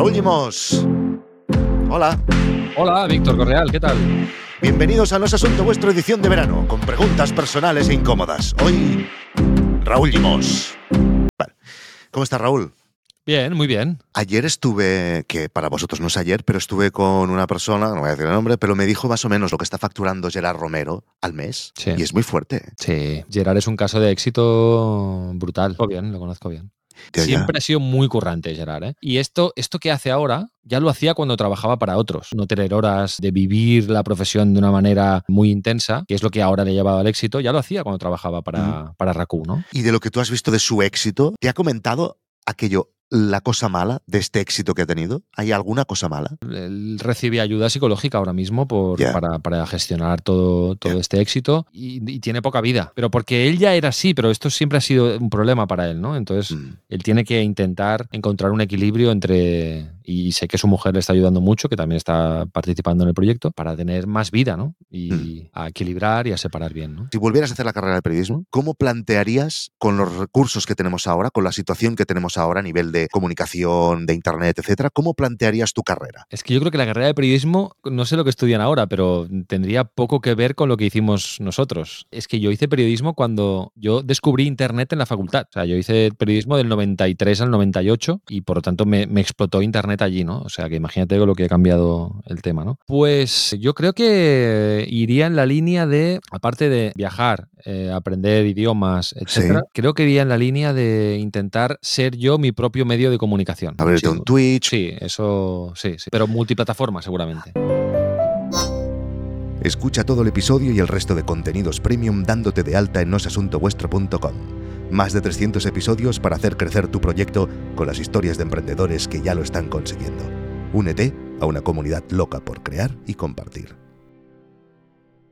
Raúl Limos. Hola. Hola, Víctor Correal, ¿qué tal? Bienvenidos a No es Asunto Vuestro edición de verano, con preguntas personales e incómodas. Hoy, Raúl Limos. Vale. ¿Cómo está Raúl? Bien, muy bien. Ayer estuve, que para vosotros no es ayer, pero estuve con una persona, no voy a decir el nombre, pero me dijo más o menos lo que está facturando Gerard Romero al mes. Sí. Y es muy fuerte. Sí, Gerard es un caso de éxito brutal. Lo bien, lo conozco bien. Ya, ya. Siempre ha sido muy currante Gerard, ¿eh? Y esto, esto que hace ahora, ya lo hacía cuando trabajaba para otros. No tener horas de vivir la profesión de una manera muy intensa, que es lo que ahora le ha llevado al éxito, ya lo hacía cuando trabajaba para, para Raku, ¿no? Y de lo que tú has visto de su éxito, ¿te ha comentado aquello, la cosa mala de este éxito que ha tenido? ¿Hay alguna cosa mala? Él recibe ayuda psicológica ahora mismo por, para, para gestionar todo, todo este éxito y, y tiene poca vida. Pero porque él ya era así, pero esto siempre ha sido un problema para él, ¿no? Entonces, Mm. él tiene que intentar encontrar un equilibrio entre, y sé que su mujer le está ayudando mucho, que también está participando en el proyecto, para tener más vida, ¿no? Y Mm. a equilibrar y a separar bien, ¿no? Si volvieras a hacer la carrera de periodismo, ¿cómo plantearías con los recursos que tenemos ahora, con la situación que tenemos ahora a nivel de comunicación, de internet, etcétera, cómo plantearías tu carrera? Es que yo creo que la carrera de periodismo, no sé lo que estudian ahora, pero tendría poco que ver con lo que hicimos nosotros. Es que yo hice periodismo cuando yo descubrí Internet en la facultad. O sea, yo hice periodismo del 93 al 98 y por lo tanto me, me explotó Internet allí, ¿no? O sea, que imagínate lo que ha cambiado el tema, ¿no? Pues yo creo que iría en la línea de, aparte de viajar, eh, aprender idiomas, etcétera, creo que iría en la línea de intentar ser yo mi propio medio de comunicación. Abrirte Sí, un Twitch. Sí, eso sí, sí. Pero multiplataforma, seguramente. Escucha todo el episodio y el resto de contenidos premium dándote de alta en nosasuntovuestro.com. Más de 300 episodios para hacer crecer tu proyecto con las historias de emprendedores que ya lo están consiguiendo. Únete a una comunidad loca por crear y compartir.